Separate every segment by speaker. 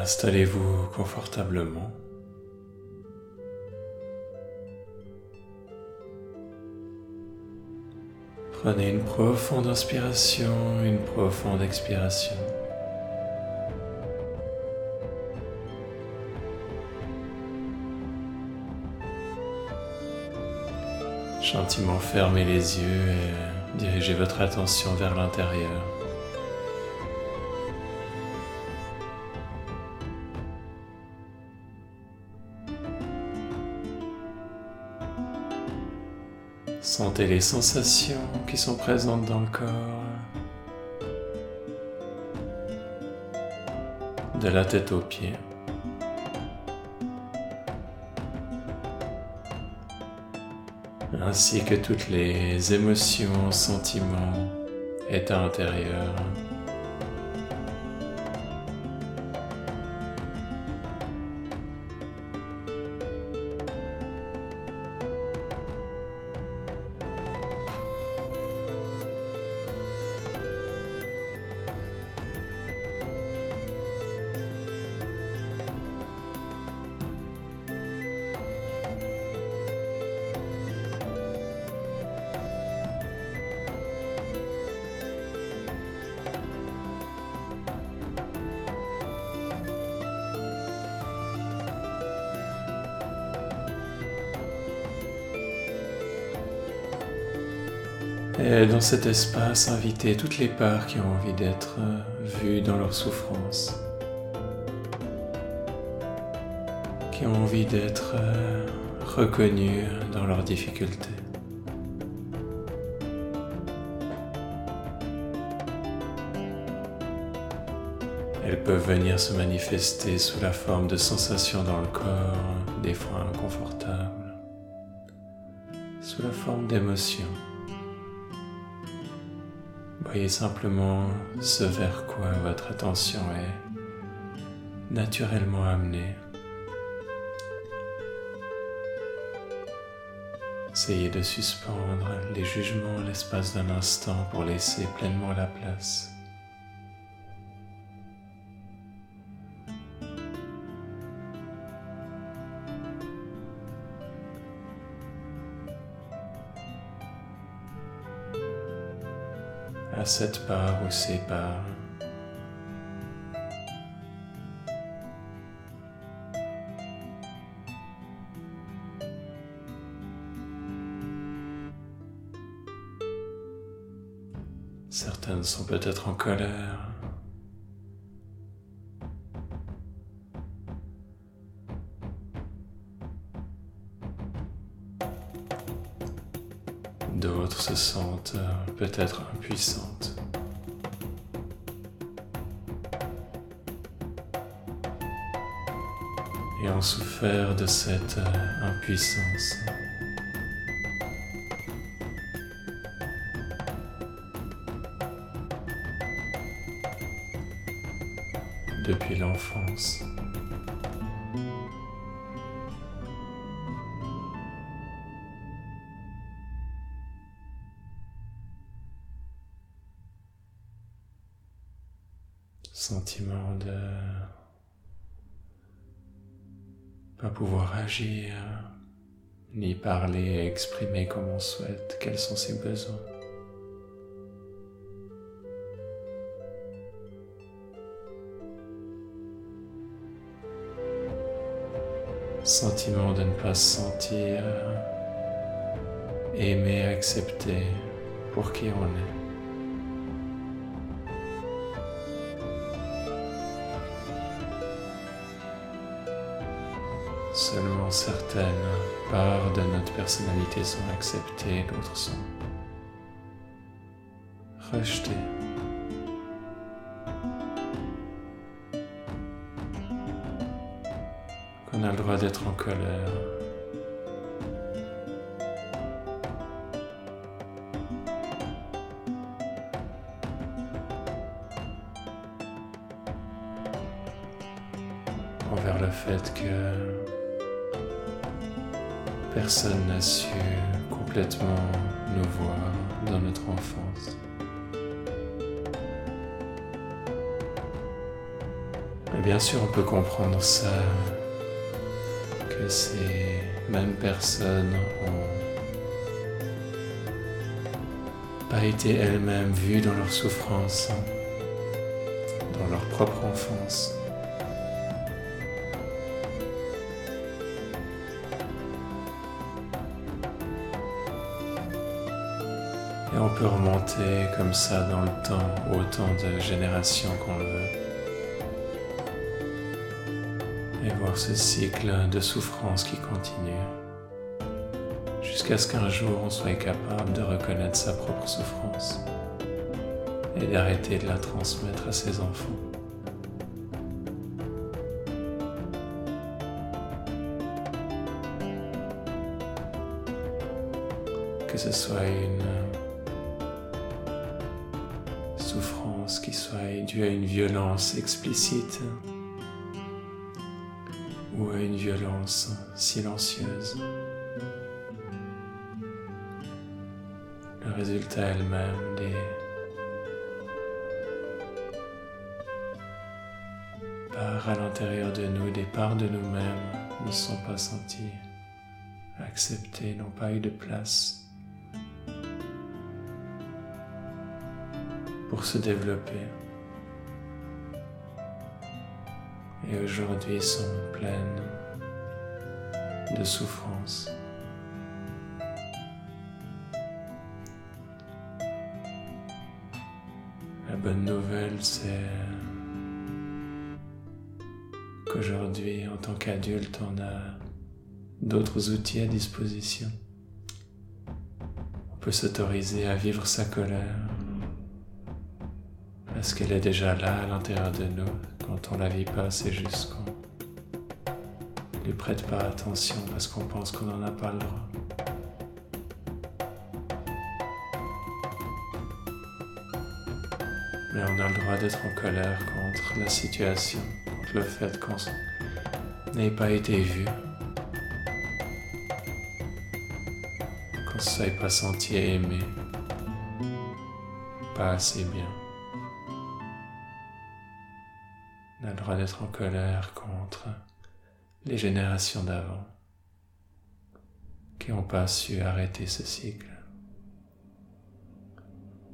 Speaker 1: Installez-vous confortablement. Prenez une profonde inspiration, une profonde expiration. Gentiment fermez les yeux et dirigez votre attention vers l'intérieur. Sentez les sensations qui sont présentes dans le corps, de la tête aux pieds. ainsi que toutes les émotions, sentiments, états intérieurs. Et dans cet espace, invitez toutes les parts qui ont envie d'être vues dans leur souffrance, qui ont envie d'être reconnues dans leurs difficultés. Elles peuvent venir se manifester sous la forme de sensations dans le corps, des fois inconfortables, sous la forme d'émotions. Voyez simplement ce vers quoi votre attention est naturellement amenée. Essayez de suspendre les jugements l'espace d'un instant pour laisser pleinement la place. À cette part ou ces parts. Certaines sont peut-être en colère. Se sentent euh, peut-être impuissantes. Et ont souffert de cette euh, impuissance. Depuis l'enfance. Sentiment de pas pouvoir agir, ni parler exprimer comme on souhaite, quels sont ses besoins? Sentiment de ne pas se sentir aimé, accepté pour qui on est. Certaines parts de notre personnalité sont acceptées, d'autres sont rejetées. Qu'on a le droit d'être en colère. Personne n'a su complètement nous voir dans notre enfance. bien sûr, on peut comprendre ça, que ces mêmes personnes ont pas été elles-mêmes vues dans leur souffrance, dans leur propre enfance. On peut remonter comme ça dans le temps, autant de générations qu'on le veut. Et voir ce cycle de souffrance qui continue jusqu'à ce qu'un jour on soit capable de reconnaître sa propre souffrance et d'arrêter de la transmettre à ses enfants. Que ce soit une qui soit due à une violence explicite ou à une violence silencieuse. le résultat elle-même des parts à l'intérieur de nous, des parts de nous-mêmes ne sont pas senties, acceptées, n'ont pas eu de place pour se développer. Et aujourd'hui sont pleines de souffrance. bonne nouvelle, c'est qu'aujourd'hui, en tant qu'adulte, on a d'autres outils à disposition. On peut s'autoriser à vivre sa colère parce qu'elle est déjà là à l'intérieur de nous. Quand on la vit pas, c'est juste qu'on lui prête pas attention parce qu'on pense qu'on n'en a pas le droit? Mais on a le droit d'être en colère contre la situation, contre le fait qu'on n'ait pas été vu, qu'on ne soit pas senti aimé, pas assez bien. D'être en colère contre les générations d'avant qui n'ont pas su arrêter ce cycle,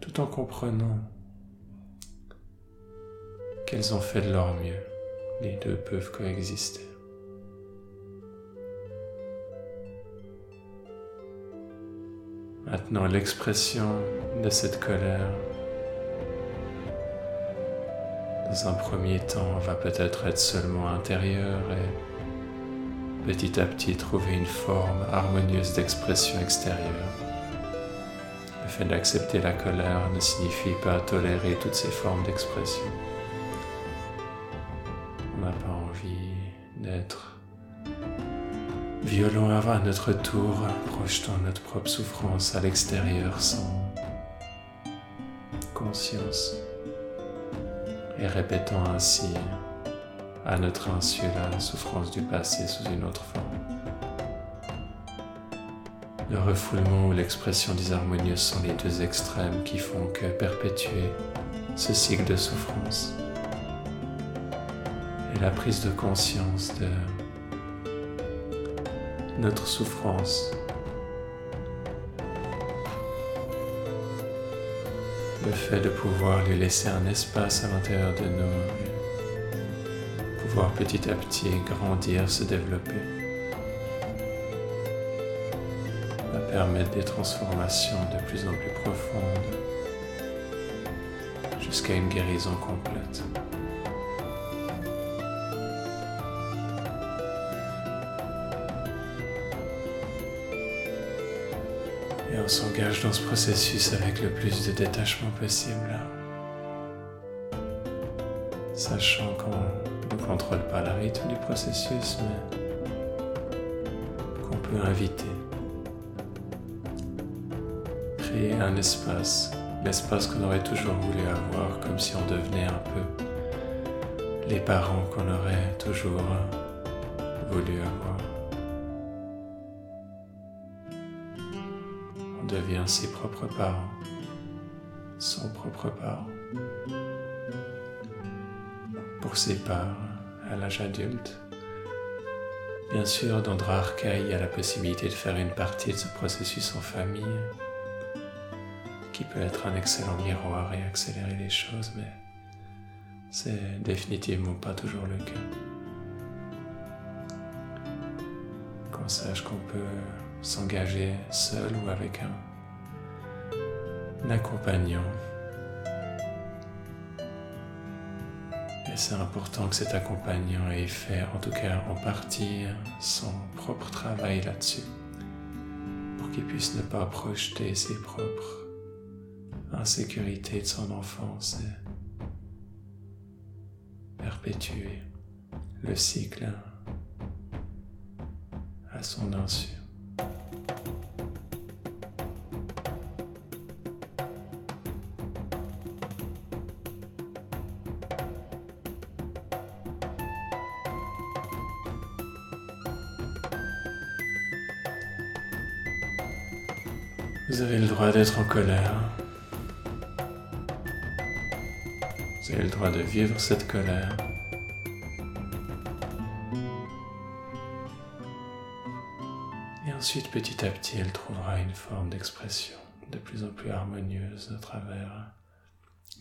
Speaker 1: tout en comprenant qu'elles ont fait de leur mieux. Les deux peuvent coexister. Maintenant, l'expression de cette colère, dans un premier temps, va peut-être être seulement intérieure et petit à petit trouver une forme harmonieuse d'expression extérieure. Le fait d'accepter la colère ne signifie pas tolérer toutes ces formes d'expression n'a pas envie d'être violent à notre tour, projetant notre propre souffrance à l'extérieur sans conscience et répétant ainsi à notre insu la souffrance du passé sous une autre forme. Le refoulement ou l'expression disharmonieuse sont les deux extrêmes qui font que perpétuer ce cycle de souffrance la prise de conscience de notre souffrance. Le fait de pouvoir lui laisser un espace à l'intérieur de nous, pouvoir petit à petit grandir, se développer, va permettre des transformations de plus en plus profondes jusqu'à une guérison complète. On s'engage dans ce processus avec le plus de détachement possible. Sachant qu'on ne contrôle pas le rythme du processus, mais qu'on peut inviter. Créer un espace, l'espace qu'on aurait toujours voulu avoir, comme si on devenait un peu les parents qu'on aurait toujours voulu avoir. Devient ses propres parents, son propre parent. Pour ses parts, à l'âge adulte. Bien sûr, il y a la possibilité de faire une partie de ce processus en famille, qui peut être un excellent miroir et accélérer les choses, mais c'est définitivement pas toujours le cas. Sache qu'on peut s'engager seul ou avec un, accompagnant. Et c'est important que cet accompagnant ait fait, en tout cas en partie, son propre travail là-dessus, pour qu'il puisse ne pas projeter ses propres insécurités de son enfance perpétuer le cycle à son insu. Vous avez le droit d'être en colère. Vous avez le droit de vivre cette colère. Ensuite, petit à petit, elle trouvera une forme d'expression de plus en plus harmonieuse à travers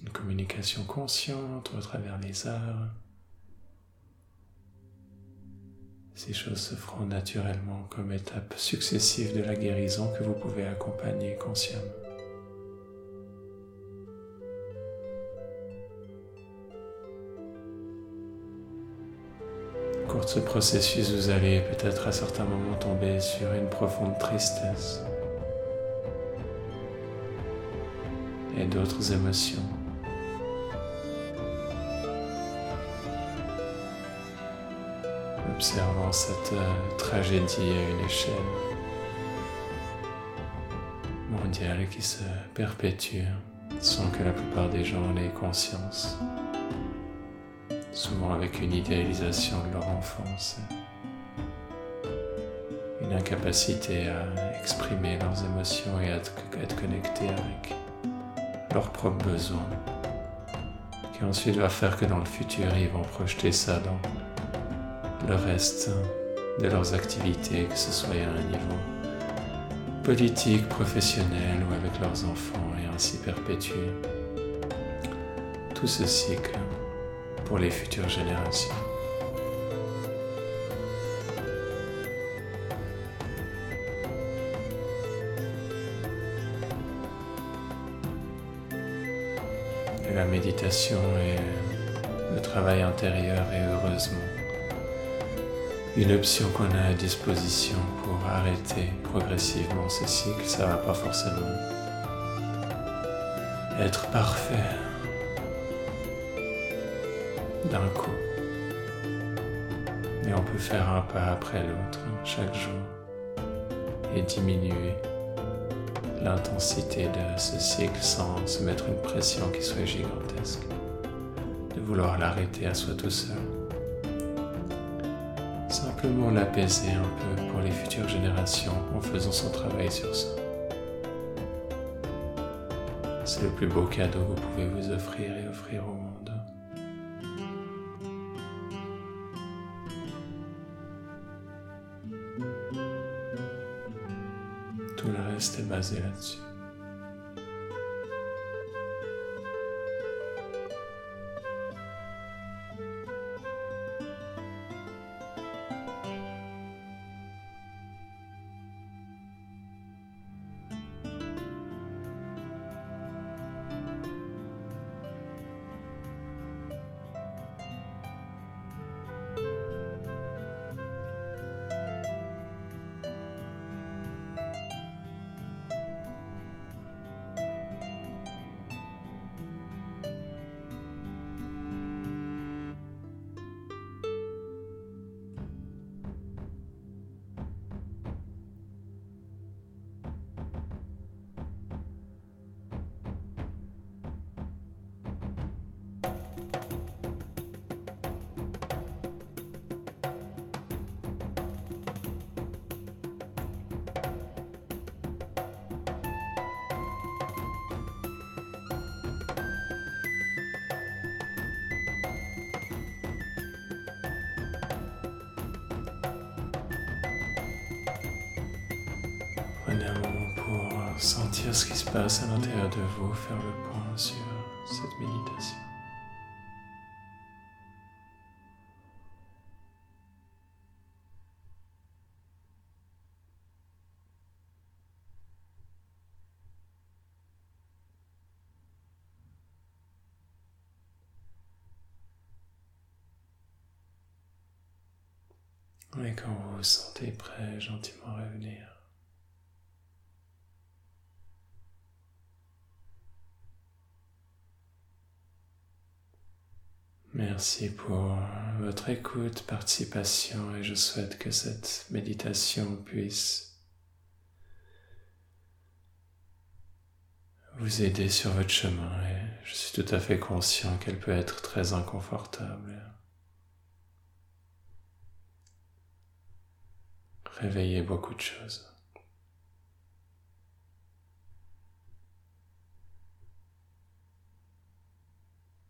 Speaker 1: une communication consciente ou à travers les arts. Ces choses se feront naturellement comme étapes successives de la guérison que vous pouvez accompagner consciemment. De ce processus, vous allez peut-être à certains moments tomber sur une profonde tristesse et d'autres émotions. Observant cette euh, tragédie à une échelle mondiale qui se perpétue sans que la plupart des gens en aient conscience souvent avec une idéalisation de leur enfance, une incapacité à exprimer leurs émotions et à être connectés avec leurs propres besoins, qui ensuite va faire que dans le futur, ils vont projeter ça dans le reste de leurs activités, que ce soit à un niveau politique, professionnel ou avec leurs enfants, et ainsi perpétuer tout ce cycle pour les futures générations. La méditation et le travail intérieur est heureusement une option qu'on a à disposition pour arrêter progressivement ce cycle. Ça va pas forcément être parfait d'un coup. Et on peut faire un pas après l'autre chaque jour et diminuer l'intensité de ce cycle sans se mettre une pression qui soit gigantesque. De vouloir l'arrêter à soi tout seul. Simplement l'apaiser un peu pour les futures générations en faisant son travail sur ça. C'est le plus beau cadeau que vous pouvez vous offrir et offrir au monde. Tout le reste est basé sentir ce qui se passe à l'intérieur de vous, faire le point sur cette méditation. Et quand vous vous sentez prêt, gentiment revenir. Merci pour votre écoute, participation et je souhaite que cette méditation puisse vous aider sur votre chemin et je suis tout à fait conscient qu'elle peut être très inconfortable. Réveiller beaucoup de choses.